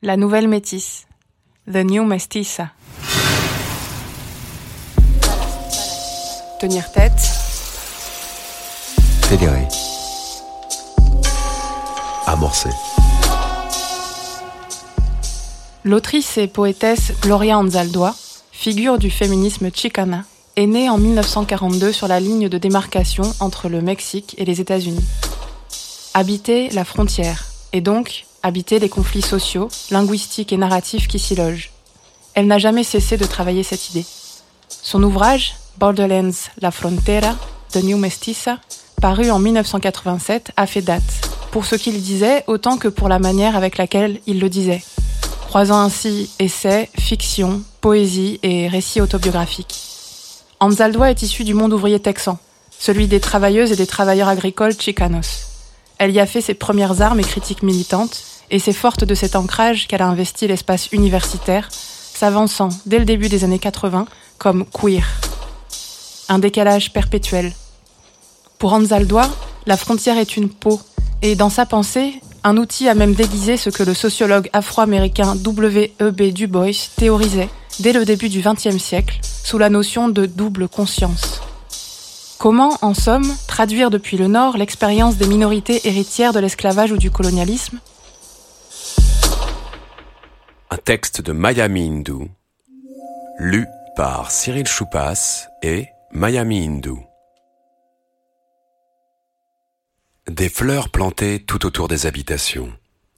La nouvelle métisse. The New Mestiza. Tenir tête. Fédérer. Amorcer. L'autrice et poétesse Gloria Anzaldúa, figure du féminisme chicana, est née en 1942 sur la ligne de démarcation entre le Mexique et les États-Unis. Habiter la frontière, et donc habiter les conflits sociaux, linguistiques et narratifs qui s'y logent. Elle n'a jamais cessé de travailler cette idée. Son ouvrage, Borderlands, La Frontera, The New Mestiza, paru en 1987, a fait date, pour ce qu'il disait autant que pour la manière avec laquelle il le disait, croisant ainsi essais, fiction, poésie et récits autobiographiques. Anzaldúa est issue du monde ouvrier texan, celui des travailleuses et des travailleurs agricoles chicanos. Elle y a fait ses premières armes et critiques militantes, et c'est forte de cet ancrage qu'elle a investi l'espace universitaire, s'avançant dès le début des années 80 comme queer. Un décalage perpétuel. Pour Anzaldúa, la frontière est une peau, et dans sa pensée, un outil à même déguiser ce que le sociologue afro-américain W.E.B. Du Bois théorisait dès le début du XXe siècle sous la notion de double conscience. Comment, en somme, traduire depuis le Nord l'expérience des minorités héritières de l'esclavage ou du colonialisme Un texte de Miami Hindu, lu par Cyril Choupas et Miami Hindu. Des fleurs plantées tout autour des habitations,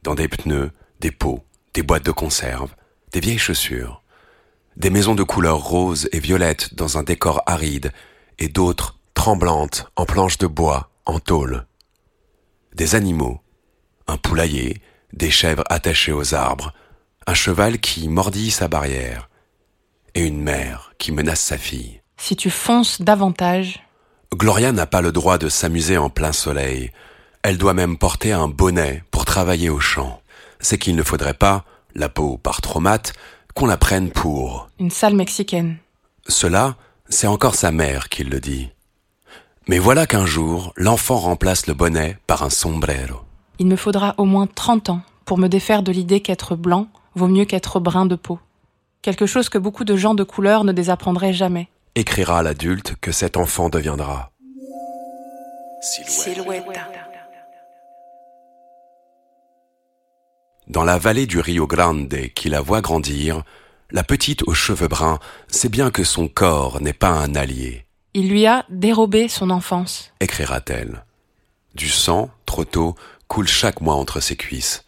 dans des pneus, des pots, des boîtes de conserve, des vieilles chaussures, des maisons de couleur rose et violette dans un décor aride, et d'autres tremblantes en planches de bois, en tôle. Des animaux, un poulailler, des chèvres attachées aux arbres, un cheval qui mordit sa barrière, et une mère qui menace sa fille. Si tu fonces davantage, Gloria n'a pas le droit de s'amuser en plein soleil. Elle doit même porter un bonnet pour travailler au champ. C'est qu'il ne faudrait pas, la peau par trop mate, qu'on la prenne pour. une salle mexicaine. Cela, c'est encore sa mère qui le dit. Mais voilà qu'un jour, l'enfant remplace le bonnet par un sombrero. Il me faudra au moins 30 ans pour me défaire de l'idée qu'être blanc vaut mieux qu'être brun de peau. Quelque chose que beaucoup de gens de couleur ne désapprendraient jamais. Écrira l'adulte que cet enfant deviendra. Dans la vallée du Rio Grande qui la voit grandir, la petite aux cheveux bruns sait bien que son corps n'est pas un allié, Il lui a dérobé son enfance. écrira-t-elle. Du sang, trop tôt, coule chaque mois entre ses cuisses.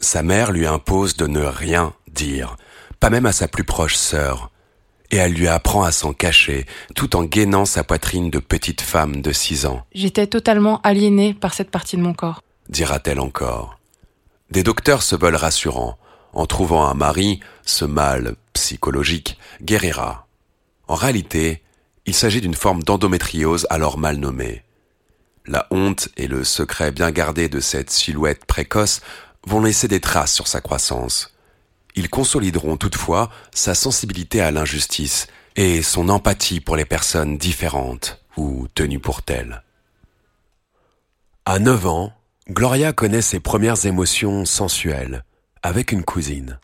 Sa mère lui impose de ne rien dire, pas même à sa plus proche sœur, et elle lui apprend à s'en cacher, tout en gainant sa poitrine de petite femme de six ans. J'étais totalement aliénée par cette partie de mon corps. dira-t-elle encore. Des docteurs se veulent rassurants. En trouvant un mari, ce mal psychologique guérira. En réalité, il s'agit d'une forme d'endométriose alors mal nommée. La honte et le secret bien gardé de cette silhouette précoce vont laisser des traces sur sa croissance. Ils consolideront toutefois sa sensibilité à l'injustice et son empathie pour les personnes différentes ou tenues pour telles. À 9 ans, Gloria connaît ses premières émotions sensuelles avec une cousine.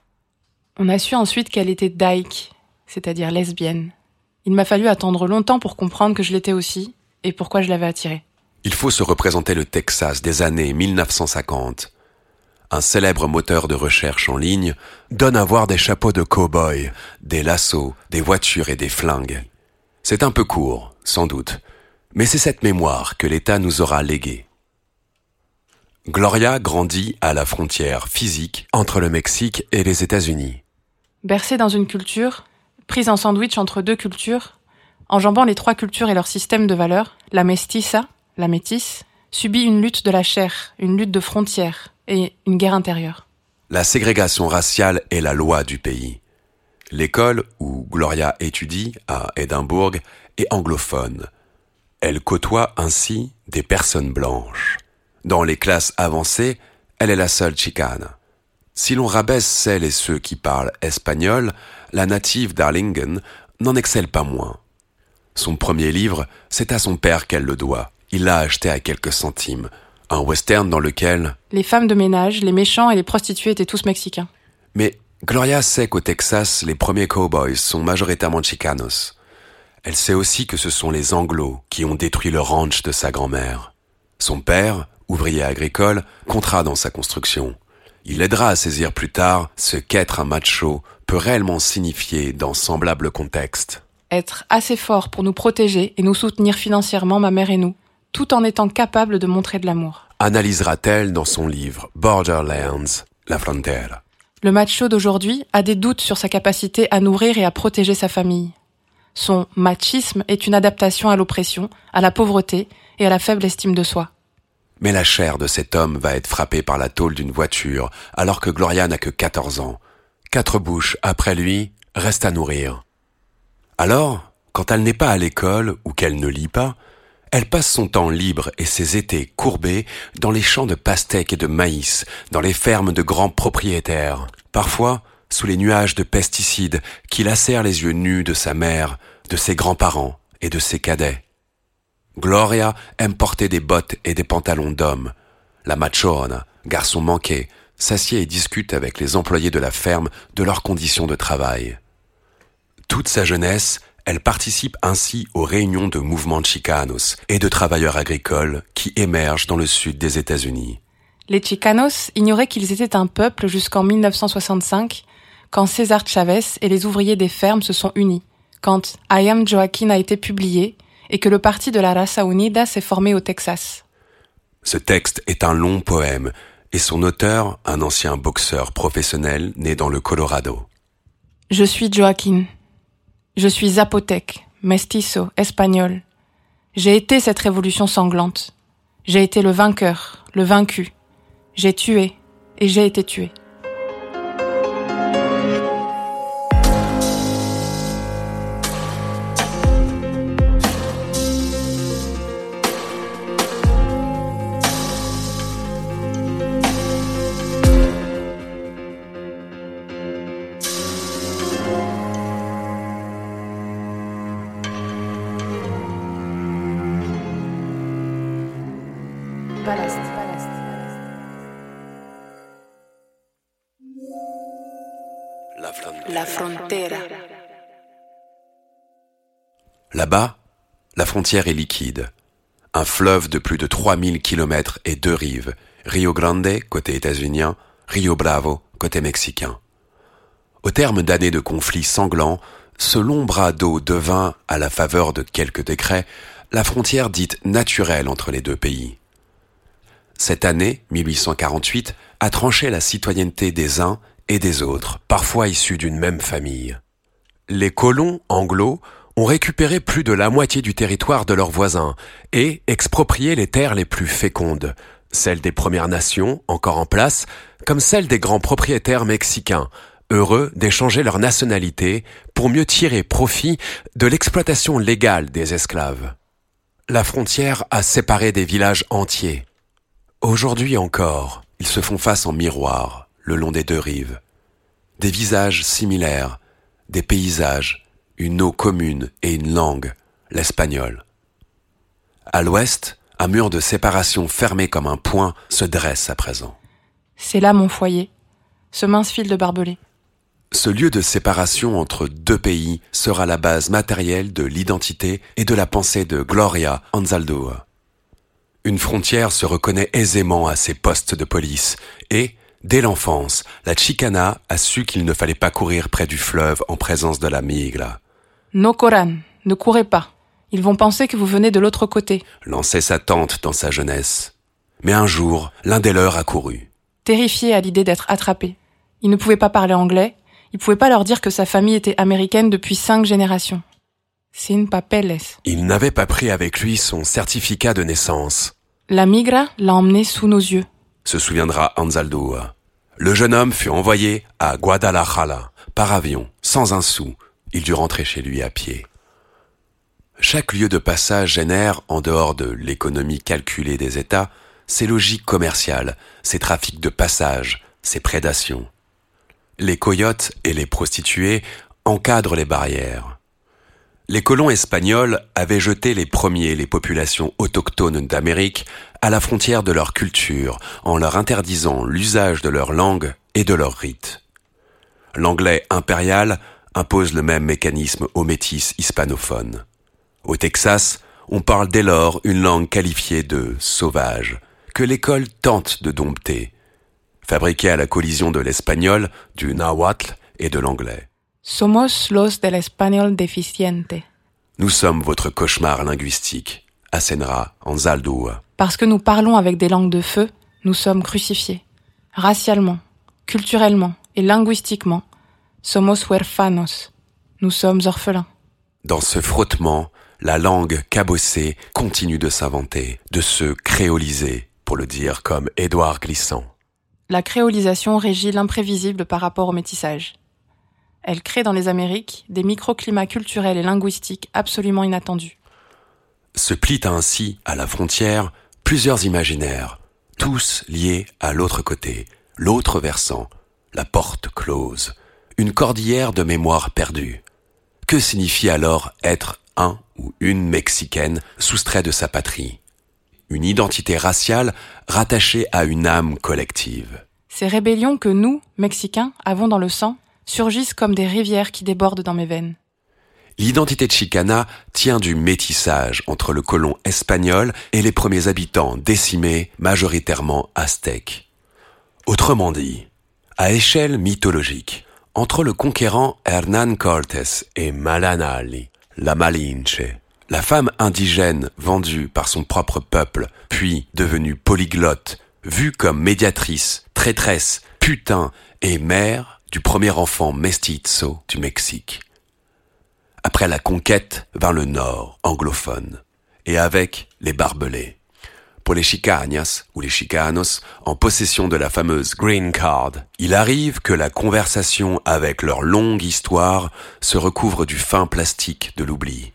On a su ensuite qu'elle était dyke, c'est-à-dire lesbienne. Il m'a fallu attendre longtemps pour comprendre que je l'étais aussi et pourquoi je l'avais attirée. Il faut se représenter le Texas des années 1950. Un célèbre moteur de recherche en ligne donne à voir des chapeaux de cow-boy, des lassos, des voitures et des flingues. C'est un peu court, sans doute, mais c'est cette mémoire que l'État nous aura léguée. Gloria grandit à la frontière physique entre le Mexique et les États-Unis. Bercée dans une culture, prise en sandwich entre deux cultures, enjambant les trois cultures et leur système de valeurs, la mestiza, la métisse, subit une lutte de la chair, une lutte de frontières et une guerre intérieure. La ségrégation raciale est la loi du pays. L'école où Gloria étudie, à Édimbourg, est anglophone. Elle côtoie ainsi des personnes blanches. Dans les classes avancées, elle est la seule chicane. Si l'on rabaisse celles et ceux qui parlent espagnol, la native d'Arlingen n'en excelle pas moins. Son premier livre, c'est à son père qu'elle le doit. Il l'a acheté à quelques centimes. Un western dans lequel Les femmes de ménage, les méchants et les prostituées étaient tous mexicains. Mais Gloria sait qu'au Texas, les premiers cowboys sont majoritairement chicanos. Elle sait aussi que ce sont les Anglos qui ont détruit le ranch de sa grand-mère. Son père, ouvrier agricole, comptera dans sa construction. Il aidera à saisir plus tard ce qu'être un macho peut réellement signifier dans semblable contexte. Être assez fort pour nous protéger et nous soutenir financièrement, ma mère et nous, tout en étant capable de montrer de l'amour. Analysera-t-elle dans son livre Borderlands, la frontière. Le macho d'aujourd'hui a des doutes sur sa capacité à nourrir et à protéger sa famille. Son machisme est une adaptation à l'oppression, à la pauvreté et à la faible estime de soi. Mais la chair de cet homme va être frappée par la tôle d'une voiture alors que Gloria n'a que 14 ans. Quatre bouches après lui restent à nourrir. Alors, quand elle n'est pas à l'école ou qu'elle ne lit pas, elle passe son temps libre et ses étés courbés dans les champs de pastèques et de maïs, dans les fermes de grands propriétaires, parfois sous les nuages de pesticides qui lacèrent les yeux nus de sa mère, de ses grands-parents et de ses cadets. Gloria aime porter des bottes et des pantalons d'homme. La machona, garçon manqué, s'assied et discute avec les employés de la ferme de leurs conditions de travail. Toute sa jeunesse, elle participe ainsi aux réunions de mouvements chicanos et de travailleurs agricoles qui émergent dans le sud des États-Unis. Les Chicanos ignoraient qu'ils étaient un peuple jusqu'en 1965, quand César Chavez et les ouvriers des fermes se sont unis, quand I Am Joaquin a été publié et que le parti de la Raza Unida s'est formé au Texas. Ce texte est un long poème et son auteur, un ancien boxeur professionnel né dans le Colorado. Je suis Joaquin. Je suis zapotèque, mestizo, espagnol. J'ai été cette révolution sanglante. J'ai été le vainqueur, le vaincu. J'ai tué et j'ai été tué. Frontière est liquide. Un fleuve de plus de 3000 kilomètres et deux rives. Rio Grande, côté états-unien, Rio Bravo, côté mexicain. Au terme d'années de conflits sanglants, ce long bras d'eau devint, à la faveur de quelques décrets, la frontière dite naturelle entre les deux pays. Cette année, 1848, a tranché la citoyenneté des uns et des autres, parfois issus d'une même famille. Les colons anglo ont récupéré plus de la moitié du territoire de leurs voisins et exproprié les terres les plus fécondes, celles des Premières Nations, encore en place, comme celles des grands propriétaires mexicains, heureux d'échanger leur nationalité pour mieux tirer profit de l'exploitation légale des esclaves. La frontière a séparé des villages entiers. Aujourd'hui encore, ils se font face en miroir, le long des deux rives. Des visages similaires, des paysages, une eau commune et une langue, l'espagnol. À l'ouest, un mur de séparation fermé comme un point se dresse à présent. C'est là mon foyer, ce mince fil de barbelé. Ce lieu de séparation entre deux pays sera la base matérielle de l'identité et de la pensée de Gloria Anzaldúa. Une frontière se reconnaît aisément à ses postes de police et, Dès l'enfance, la Chicana a su qu'il ne fallait pas courir près du fleuve en présence de la migra. No Coran, ne courez pas. Ils vont penser que vous venez de l'autre côté. Lançait sa tante dans sa jeunesse. Mais un jour, l'un des leurs a couru. Terrifié à l'idée d'être attrapé. Il ne pouvait pas parler anglais. Il ne pouvait pas leur dire que sa famille était américaine depuis cinq générations. Sin papeles. Il n'avait pas pris avec lui son certificat de naissance. La migra l'a emmené sous nos yeux se souviendra Anzaldo. Le jeune homme fut envoyé à Guadalajara par avion, sans un sou. Il dut rentrer chez lui à pied. Chaque lieu de passage génère, en dehors de l'économie calculée des États, ses logiques commerciales, ses trafics de passage, ses prédations. Les coyotes et les prostituées encadrent les barrières. Les colons espagnols avaient jeté les premiers les populations autochtones d'Amérique à la frontière de leur culture en leur interdisant l'usage de leur langue et de leurs rites. L'anglais impérial impose le même mécanisme aux métis hispanophones. Au Texas, on parle dès lors une langue qualifiée de sauvage, que l'école tente de dompter, fabriquée à la collision de l'espagnol, du nahuatl et de l'anglais. Somos los del español deficiente. Nous sommes votre cauchemar linguistique, Asenra, Anzaldúa. Parce que nous parlons avec des langues de feu, nous sommes crucifiés. Racialement, culturellement et linguistiquement, somos huérfanos. Nous sommes orphelins. Dans ce frottement, la langue cabossée continue de s'inventer, de se créoliser, pour le dire comme Édouard Glissant. La créolisation régit l'imprévisible par rapport au métissage. Elle crée dans les Amériques des microclimats culturels et linguistiques absolument inattendus. Se plient ainsi, à la frontière, plusieurs imaginaires, tous liés à l'autre côté, l'autre versant, la porte close, une cordillère de mémoire perdue. Que signifie alors être un ou une Mexicaine soustrait de sa patrie? Une identité raciale rattachée à une âme collective. Ces rébellions que nous, Mexicains, avons dans le sang surgissent comme des rivières qui débordent dans mes veines. L'identité de Chicana tient du métissage entre le colon espagnol et les premiers habitants décimés, majoritairement aztèques. Autrement dit, à échelle mythologique, entre le conquérant Hernán Cortés et Malanali, la Malinche, la femme indigène vendue par son propre peuple, puis devenue polyglotte, vue comme médiatrice, traîtresse, putain et mère du premier enfant mestizo du Mexique. Après la conquête vers le nord anglophone, et avec les barbelés. Pour les chicanas ou les chicanos en possession de la fameuse green card, il arrive que la conversation avec leur longue histoire se recouvre du fin plastique de l'oubli.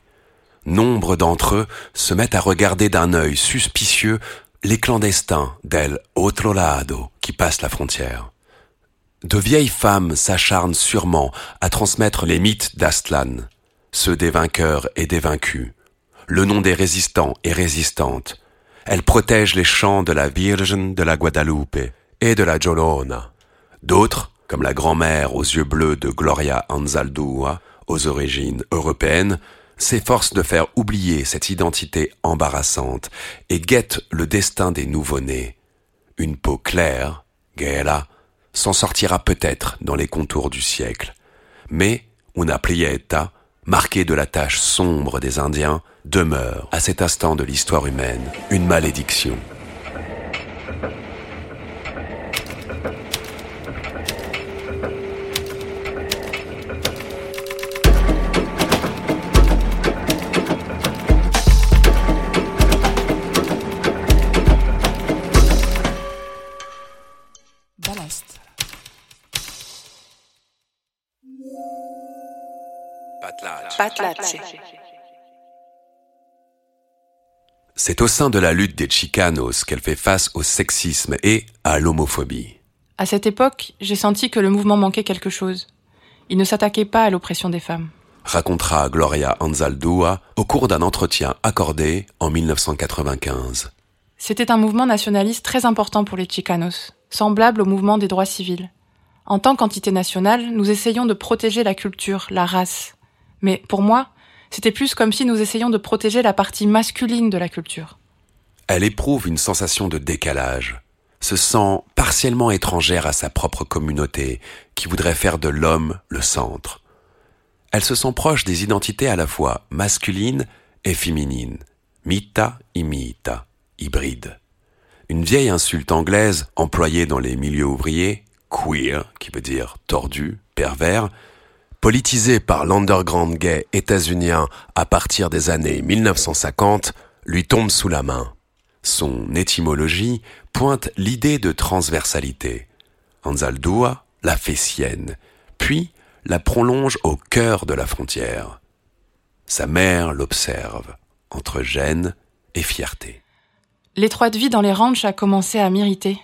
Nombre d'entre eux se mettent à regarder d'un œil suspicieux les clandestins del otro lado qui passent la frontière. De vieilles femmes s'acharnent sûrement à transmettre les mythes d'Astlan, ceux des vainqueurs et des vaincus, le nom des résistants et résistantes. Elles protègent les chants de la Vierge de la Guadalupe et de la Jolona. D'autres, comme la grand-mère aux yeux bleus de Gloria Anzaldúa, aux origines européennes, s'efforcent de faire oublier cette identité embarrassante et guettent le destin des nouveau-nés. Une peau claire, Gaela, s'en sortira peut-être dans les contours du siècle. Mais una prieta, marquée de la tâche sombre des Indiens, demeure, à cet instant de l'histoire humaine, une malédiction. C'est au sein de la lutte des Chicanos qu'elle fait face au sexisme et à l'homophobie. À cette époque, j'ai senti que le mouvement manquait quelque chose. Il ne s'attaquait pas à l'oppression des femmes. Racontera Gloria Anzaldúa au cours d'un entretien accordé en 1995. C'était un mouvement nationaliste très important pour les Chicanos, semblable au mouvement des droits civils. En tant qu'entité nationale, nous essayons de protéger la culture, la race. Mais pour moi, c'était plus comme si nous essayions de protéger la partie masculine de la culture. Elle éprouve une sensation de décalage, se sent partiellement étrangère à sa propre communauté, qui voudrait faire de l'homme le centre. Elle se sent proche des identités à la fois masculines et féminines, mita et mita, hybride. Une vieille insulte anglaise employée dans les milieux ouvriers, queer, qui veut dire tordu, pervers, politisé par l'underground gay états-unien à partir des années 1950, lui tombe sous la main. Son étymologie pointe l'idée de transversalité. Anzaldúa la fait sienne, puis la prolonge au cœur de la frontière. Sa mère l'observe, entre gêne et fierté. L'étroite vie dans les ranchs a commencé à m'irriter,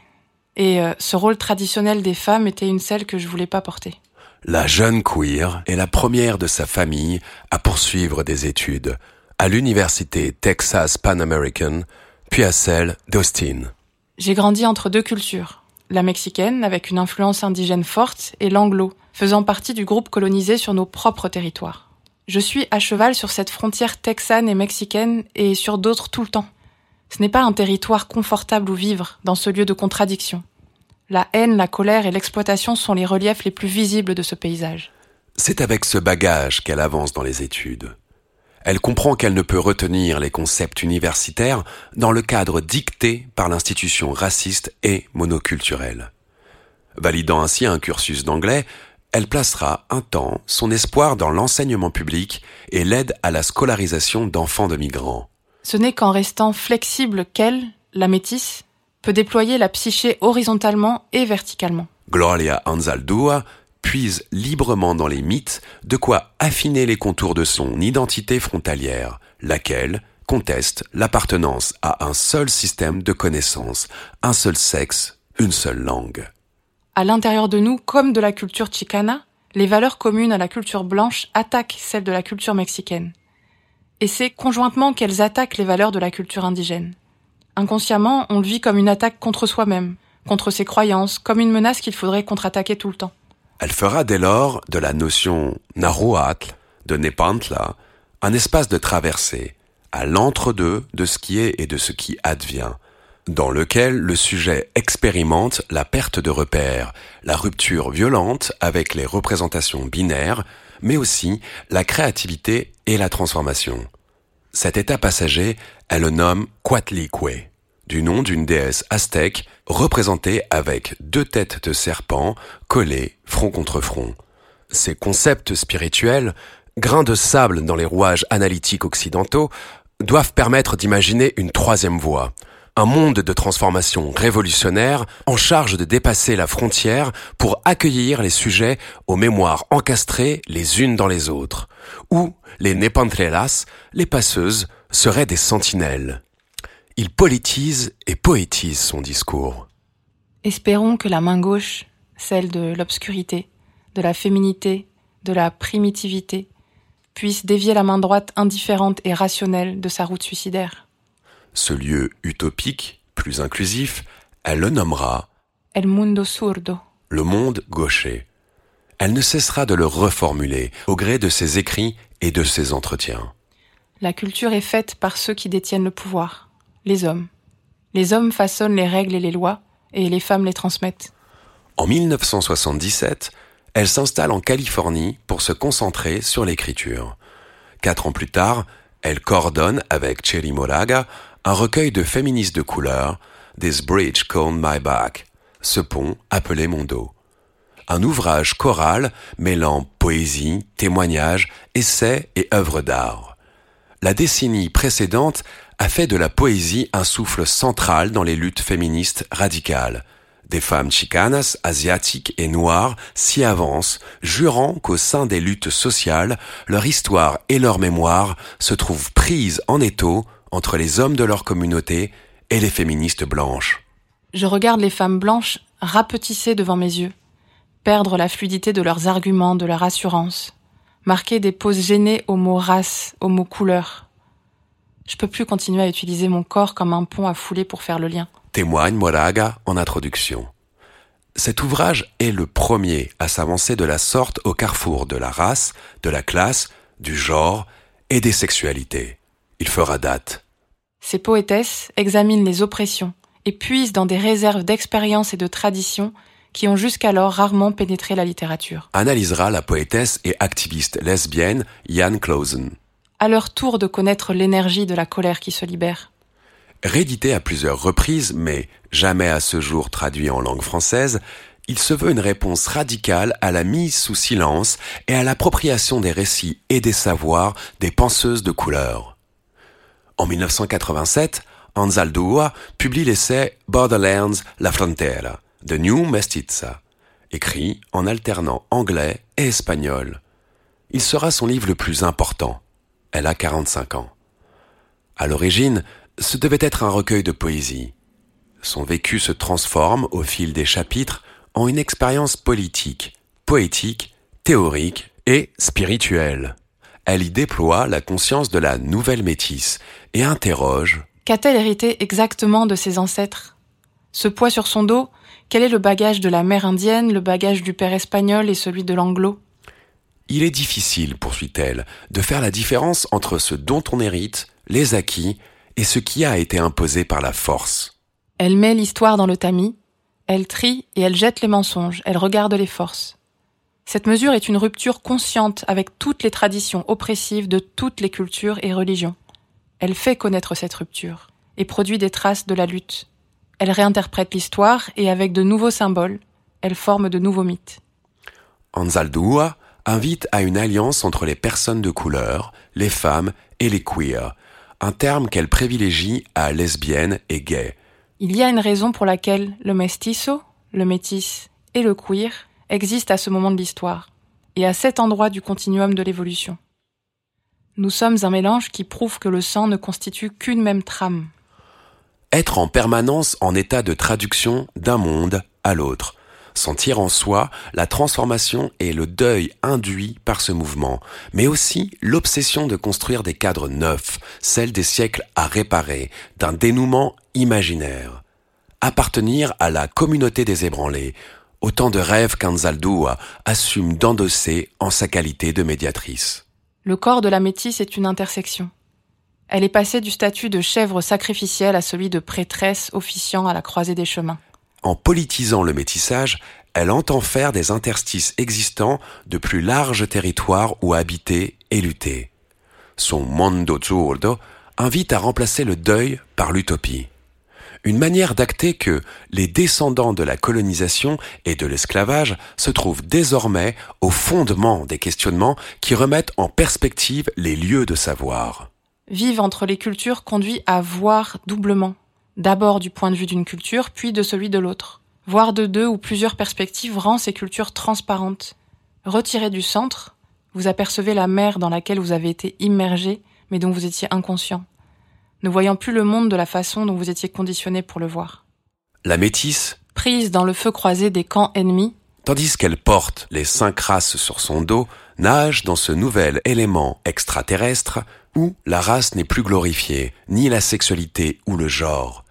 et euh, ce rôle traditionnel des femmes était une selle que je voulais pas porter. La jeune queer est la première de sa famille à poursuivre des études à l'université Texas Pan American, puis à celle d'Austin. J'ai grandi entre deux cultures, la mexicaine avec une influence indigène forte et l'anglo faisant partie du groupe colonisé sur nos propres territoires. Je suis à cheval sur cette frontière texane et mexicaine et sur d'autres tout le temps. Ce n'est pas un territoire confortable où vivre, dans ce lieu de contradiction. La haine, la colère et l'exploitation sont les reliefs les plus visibles de ce paysage. C'est avec ce bagage qu'elle avance dans les études. Elle comprend qu'elle ne peut retenir les concepts universitaires dans le cadre dicté par l'institution raciste et monoculturelle. Validant ainsi un cursus d'anglais, elle placera un temps son espoir dans l'enseignement public et l'aide à la scolarisation d'enfants de migrants. Ce n'est qu'en restant flexible qu'elle, la métisse, peut déployer la psyché horizontalement et verticalement. Gloria Anzaldúa puise librement dans les mythes de quoi affiner les contours de son identité frontalière, laquelle conteste l'appartenance à un seul système de connaissances, un seul sexe, une seule langue. À l'intérieur de nous, comme de la culture chicana, les valeurs communes à la culture blanche attaquent celles de la culture mexicaine. Et c'est conjointement qu'elles attaquent les valeurs de la culture indigène. Inconsciemment, on le vit comme une attaque contre soi-même, contre ses croyances, comme une menace qu'il faudrait contre-attaquer tout le temps. Elle fera dès lors de la notion Nahuatl, de Nepantla, un espace de traversée, à l'entre-deux de ce qui est et de ce qui advient, dans lequel le sujet expérimente la perte de repères, la rupture violente avec les représentations binaires, mais aussi la créativité et la transformation. Cet état passager, elle le nomme Quatlique, du nom d'une déesse aztèque représentée avec deux têtes de serpent collées front contre front. Ces concepts spirituels, grains de sable dans les rouages analytiques occidentaux, doivent permettre d'imaginer une troisième voie, un monde de transformation révolutionnaire en charge de dépasser la frontière pour accueillir les sujets aux mémoires encastrées les unes dans les autres, où les nepantrelas, les passeuses, seraient des sentinelles. Il politise et poétise son discours. Espérons que la main gauche, celle de l'obscurité, de la féminité, de la primitivité, puisse dévier la main droite indifférente et rationnelle de sa route suicidaire. Ce lieu utopique, plus inclusif, elle le nommera El mundo surdo. Le monde gaucher. Elle ne cessera de le reformuler au gré de ses écrits et de ses entretiens. La culture est faite par ceux qui détiennent le pouvoir, les hommes. Les hommes façonnent les règles et les lois, et les femmes les transmettent. En 1977, elle s'installe en Californie pour se concentrer sur l'écriture. Quatre ans plus tard, elle coordonne avec Cherry Moraga un recueil de féministes de couleur, This Bridge Called My Back, ce pont appelé mon dos. Un ouvrage choral mêlant poésie, témoignages, essais et œuvres d'art. La décennie précédente a fait de la poésie un souffle central dans les luttes féministes radicales. Des femmes chicanas, asiatiques et noires s'y avancent, jurant qu'au sein des luttes sociales, leur histoire et leur mémoire se trouvent prises en étau entre les hommes de leur communauté et les féministes blanches. Je regarde les femmes blanches rapetisser devant mes yeux, perdre la fluidité de leurs arguments, de leur assurance, marquer des pauses gênées aux mots race, aux mots couleur. Je peux plus continuer à utiliser mon corps comme un pont à fouler pour faire le lien. Témoigne Moraga en introduction. Cet ouvrage est le premier à s'avancer de la sorte au carrefour de la race, de la classe, du genre et des sexualités. Il fera date. Ces poétesses examinent les oppressions et puisent dans des réserves d'expérience et de tradition qui ont jusqu'alors rarement pénétré la littérature. Analysera la poétesse et activiste lesbienne Jan Clausen. À leur tour de connaître l'énergie de la colère qui se libère. Réédité à plusieurs reprises, mais jamais à ce jour traduit en langue française, il se veut une réponse radicale à la mise sous silence et à l'appropriation des récits et des savoirs des penseuses de couleur. En 1987, Anzaldúa publie l'essai Borderlands La Frontera, de New Mestiza, écrit en alternant anglais et espagnol. Il sera son livre le plus important. Elle a 45 ans. À l'origine, ce devait être un recueil de poésie. Son vécu se transforme au fil des chapitres en une expérience politique, poétique, théorique et spirituelle. Elle y déploie la conscience de la nouvelle métisse et interroge Qu'a-t-elle hérité exactement de ses ancêtres? Ce poids sur son dos, Quel est le bagage de la mère indienne, le bagage du père espagnol et celui de l'anglo? Il est difficile, poursuit-elle, de faire la différence entre ce dont on hérite, les acquis, et ce qui a été imposé par la force. Elle met l'histoire dans le tamis, elle trie et elle jette les mensonges, elle regarde les forces. Cette mesure est une rupture consciente avec toutes les traditions oppressives de toutes les cultures et religions. Elle fait connaître cette rupture et produit des traces de la lutte. Elle réinterprète l'histoire et avec de nouveaux symboles, elle forme de nouveaux mythes. Anzaldúa invite à une alliance entre les personnes de couleur, les femmes et les queers, un terme qu'elle privilégie à lesbiennes et gays. Il y a une raison pour laquelle le mestizo, le métis et le queer existent à ce moment de l'histoire et à cet endroit du continuum de l'évolution. Nous sommes un mélange qui prouve que le sang ne constitue qu'une même trame. Être en permanence en état de traduction d'un monde à l'autre, sentir en soi la transformation et le deuil induit par ce mouvement, mais aussi l'obsession de construire des cadres neufs, celles des siècles à réparer, d'un dénouement imaginaire. Appartenir à la communauté des ébranlés, autant de rêves qu'Anzaldúa assume d'endosser en sa qualité de médiatrice. Le corps de la métisse est une intersection. Elle est passée du statut de chèvre sacrificielle à celui de prêtresse officiant à la croisée des chemins. En politisant le métissage, elle entend faire des interstices existants de plus larges territoires où habiter et lutter. Son Mondo Zurdo invite à remplacer le deuil par l'utopie. Une manière d'acter que les descendants de la colonisation et de l'esclavage se trouvent désormais au fondement des questionnements qui remettent en perspective les lieux de savoir. Vivre entre les cultures conduit à voir doublement, d'abord du point de vue d'une culture, puis de celui de l'autre. Voir de deux ou plusieurs perspectives rend ces cultures transparentes. Retirées du centre, vous apercevez la mer dans laquelle vous avez été immergé, mais dont vous étiez inconscient ne voyant plus le monde de la façon dont vous étiez conditionné pour le voir. La métisse, prise dans le feu croisé des camps ennemis, tandis qu'elle porte les cinq races sur son dos, nage dans ce nouvel élément extraterrestre où la race n'est plus glorifiée, ni la sexualité ou le genre.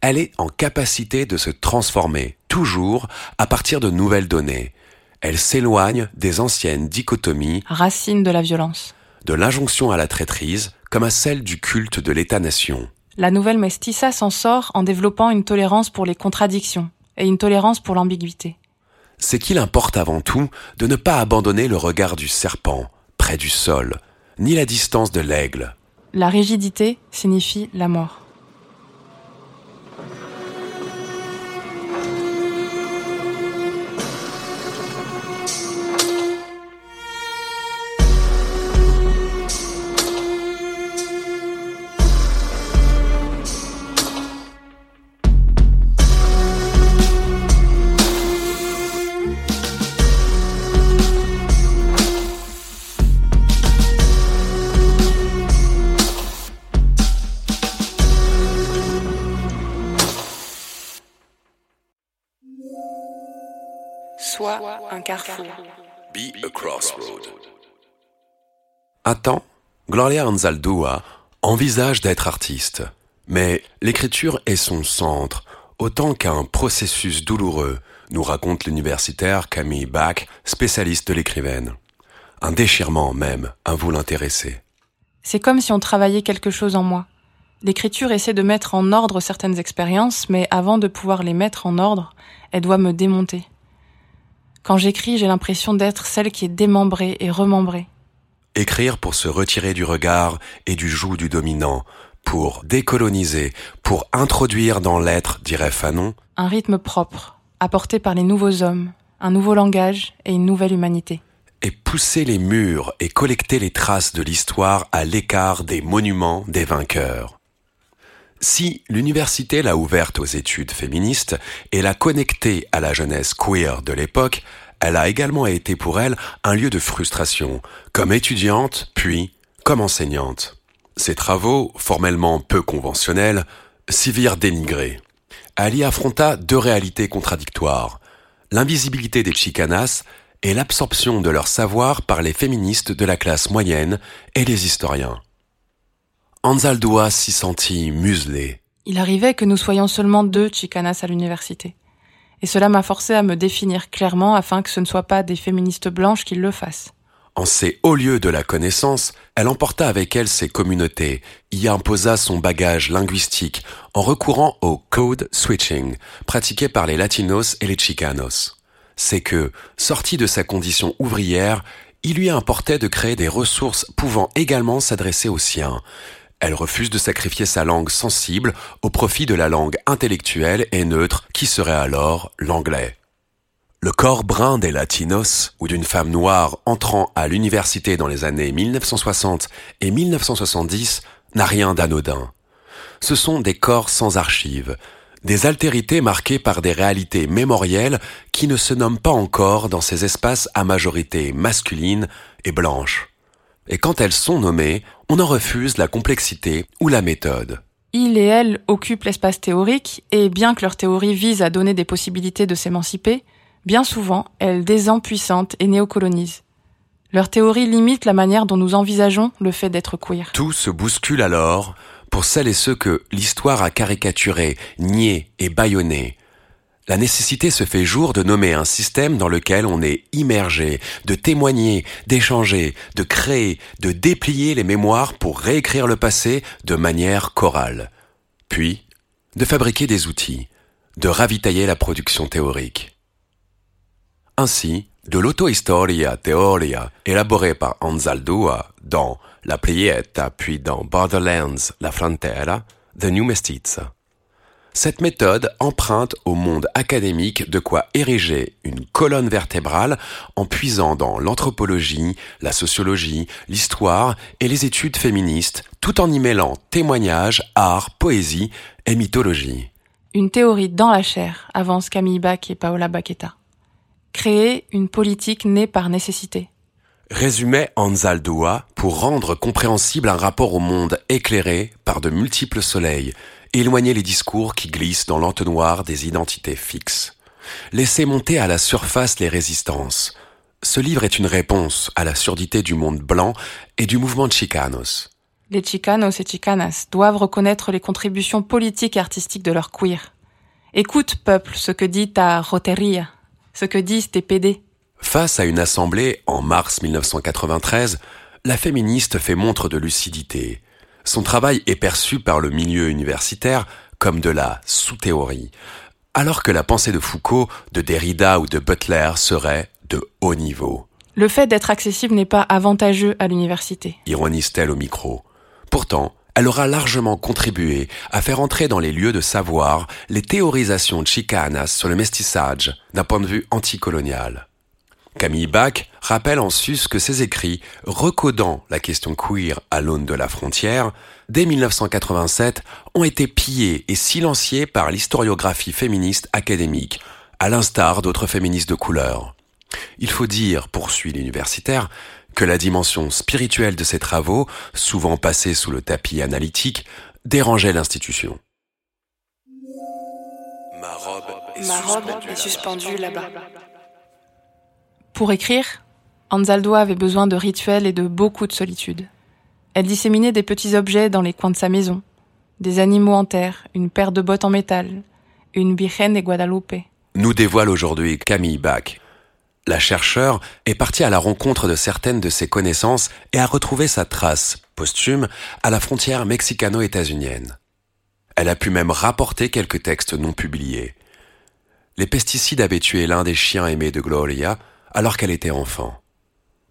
Elle est en capacité de se transformer, toujours à partir de nouvelles données. Elle s'éloigne des anciennes dichotomies, racines de la violence, de l'injonction à la traîtrise, comme à celle du culte de l'État-nation. La nouvelle mestissa s'en sort en développant une tolérance pour les contradictions et une tolérance pour l'ambiguïté. C'est qu'il importe avant tout de ne pas abandonner le regard du serpent près du sol, ni la distance de l'aigle. La rigidité signifie la mort. Crossroad. Temps, Gloria Anzaldúa envisage d'être artiste. Mais l'écriture est son centre, autant qu'un processus douloureux, nous raconte l'universitaire Camille Bach, spécialiste de l'écrivaine. Un déchirement même, un vous l'intéresser. C'est comme si on travaillait quelque chose en moi. L'écriture essaie de mettre en ordre certaines expériences, mais avant de pouvoir les mettre en ordre, elle doit me démonter. Quand j'écris, j'ai l'impression d'être celle qui est démembrée et remembrée. Écrire pour se retirer du regard et du joug du dominant, pour décoloniser, pour introduire dans l'être, dirait Fanon, un rythme propre, apporté par les nouveaux hommes, un nouveau langage et une nouvelle humanité. Et pousser les murs et collecter les traces de l'histoire à l'écart des monuments des vainqueurs. Si l'université l'a ouverte aux études féministes et l'a connectée à la jeunesse queer de l'époque, elle a également été pour elle un lieu de frustration, comme étudiante, puis comme enseignante. Ses travaux, formellement peu conventionnels, s'y virent dénigrés. Elle y affronta deux réalités contradictoires, l'invisibilité des chicanas et l'absorption de leur savoir par les féministes de la classe moyenne et les historiens. Anzaldúa s'y sentit muselé. Il arrivait que nous soyons seulement deux chicanas à l'université. Et cela m'a forcé à me définir clairement afin que ce ne soit pas des féministes blanches qui le fassent. En ces hauts lieux de la connaissance, elle emporta avec elle ses communautés, y imposa son bagage linguistique en recourant au code switching pratiqué par les latinos et les chicanos. C'est que, sorti de sa condition ouvrière, il lui importait de créer des ressources pouvant également s'adresser aux siens. Elle refuse de sacrifier sa langue sensible au profit de la langue intellectuelle et neutre qui serait alors l'anglais. Le corps brun des latinos ou d'une femme noire entrant à l'université dans les années 1960 et 1970 n'a rien d'anodin. Ce sont des corps sans archives, des altérités marquées par des réalités mémorielles qui ne se nomment pas encore dans ces espaces à majorité masculine et blanche. Et quand elles sont nommées, on en refuse la complexité ou la méthode. Il et elle occupent l'espace théorique, et bien que leur théorie vise à donner des possibilités de s'émanciper, Bien souvent, elles désempuissantent et néocolonisent. Leur théorie limite la manière dont nous envisageons le fait d'être queer. Tout se bouscule alors pour celles et ceux que l'histoire a caricaturé, nié et bâillonné. La nécessité se fait jour de nommer un système dans lequel on est immergé, de témoigner, d'échanger, de créer, de déplier les mémoires pour réécrire le passé de manière chorale. Puis, de fabriquer des outils, de ravitailler la production théorique. Ainsi, de l'auto-historia teoria élaborée par Anzaldúa dans La Prieta puis dans Borderlands, La Frontera, The New Mestiza. Cette méthode emprunte au monde académique de quoi ériger une colonne vertébrale en puisant dans l'anthropologie, la sociologie, l'histoire et les études féministes, tout en y mêlant témoignages, art, poésie et mythologie. Une théorie dans la chair, avance Camille Bach et Paola Baqueta créer une politique née par nécessité. Résumait Anzaldúa pour rendre compréhensible un rapport au monde éclairé par de multiples soleils, éloigner les discours qui glissent dans l'entonnoir des identités fixes. Laisser monter à la surface les résistances. Ce livre est une réponse à la surdité du monde blanc et du mouvement Chicanos. Les Chicanos et Chicanas doivent reconnaître les contributions politiques et artistiques de leur queer. Écoute, peuple, ce que dit ta roteria ce que disent tes PD. Face à une assemblée en mars 1993, la féministe fait montre de lucidité. Son travail est perçu par le milieu universitaire comme de la sous-théorie, alors que la pensée de Foucault, de Derrida ou de Butler serait de haut niveau. Le fait d'être accessible n'est pas avantageux à l'université. Ironise-t-elle au micro. Pourtant, elle aura largement contribué à faire entrer dans les lieux de savoir les théorisations chicanas sur le mestissage d'un point de vue anticolonial. Camille Bach rappelle en sus que ses écrits, recodant la question queer à l'aune de la frontière, dès 1987, ont été pillés et silenciés par l'historiographie féministe académique, à l'instar d'autres féministes de couleur. Il faut dire, poursuit l'universitaire, que la dimension spirituelle de ses travaux, souvent passés sous le tapis analytique, dérangeait l'institution. Ma robe est, suspendue, là-bas. Pour écrire, Anzaldúa avait besoin de rituels et de beaucoup de solitude. Elle disséminait des petits objets dans les coins de sa maison, des animaux en terre, une paire de bottes en métal, une Virgen de Guadalupe. Nous dévoile aujourd'hui Camille Bach, la chercheure est partie à la rencontre de certaines de ses connaissances et a retrouvé sa trace, posthume, à la frontière mexicano-états-unienne. Elle a pu même rapporter quelques textes non publiés. Les pesticides avaient tué l'un des chiens aimés de Gloria alors qu'elle était enfant.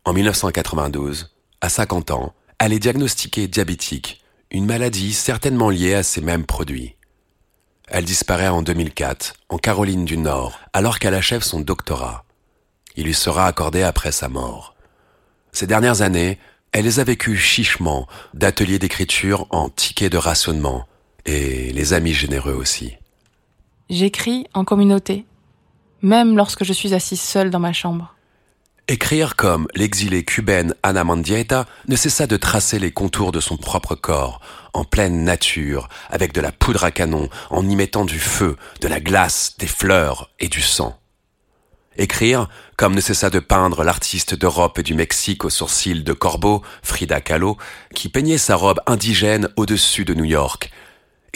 En 1992, à 50 ans, elle est diagnostiquée diabétique, une maladie certainement liée à ces mêmes produits. Elle disparaît en 2004, en Caroline du Nord, alors qu'elle achève son doctorat il lui sera accordé après sa mort. Ces dernières années, elle les a vécues chichement, d'ateliers d'écriture en tickets de rationnement, et les amis généreux aussi. J'écris en communauté, même lorsque je suis assise seule dans ma chambre. Écrire comme l'exilée cubaine Ana Mandieta ne cessa de tracer les contours de son propre corps, en pleine nature, avec de la poudre à canon, en y mettant du feu, de la glace, des fleurs et du sang. Écrire, comme ne cessa de peindre l'artiste d'Europe et du Mexique aux sourcils de corbeau, Frida Kahlo, qui peignait sa robe indigène au-dessus de New York.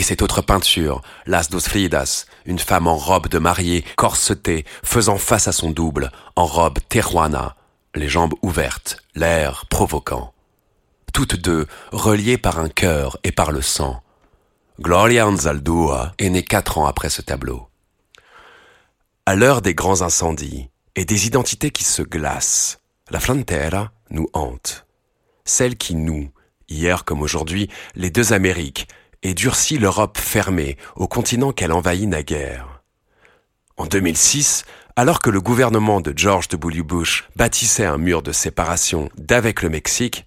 Et cette autre peinture, Las dos Fridas, une femme en robe de mariée, corsetée, faisant face à son double, en robe terroana, les jambes ouvertes, l'air provoquant. Toutes deux reliées par un cœur et par le sang. Gloria Anzaldúa est née quatre ans après ce tableau. À l'heure des grands incendies et des identités qui se glacent, la frontera nous hante. Celle qui noue, hier comme aujourd'hui, les deux Amériques et durcit l'Europe fermée au continent qu'elle envahit naguère. En 2006, alors que le gouvernement de George W. Bush bâtissait un mur de séparation d'avec le Mexique,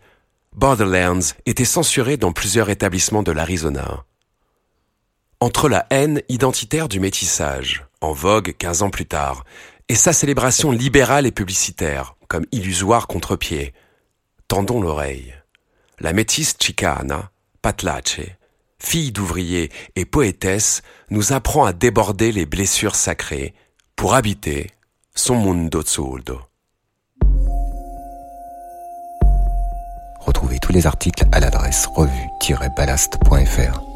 Borderlands était censuré dans plusieurs établissements de l'Arizona. Entre la haine identitaire du métissage, en vogue 15 ans plus tard, et sa célébration libérale et publicitaire, comme illusoire contre-pied, tendons l'oreille. La métisse Chicana, Patlache, fille d'ouvrier et poétesse, nous apprend à déborder les blessures sacrées pour habiter son mundo zurdo. Retrouvez tous les articles à l'adresse revue-ballast.fr.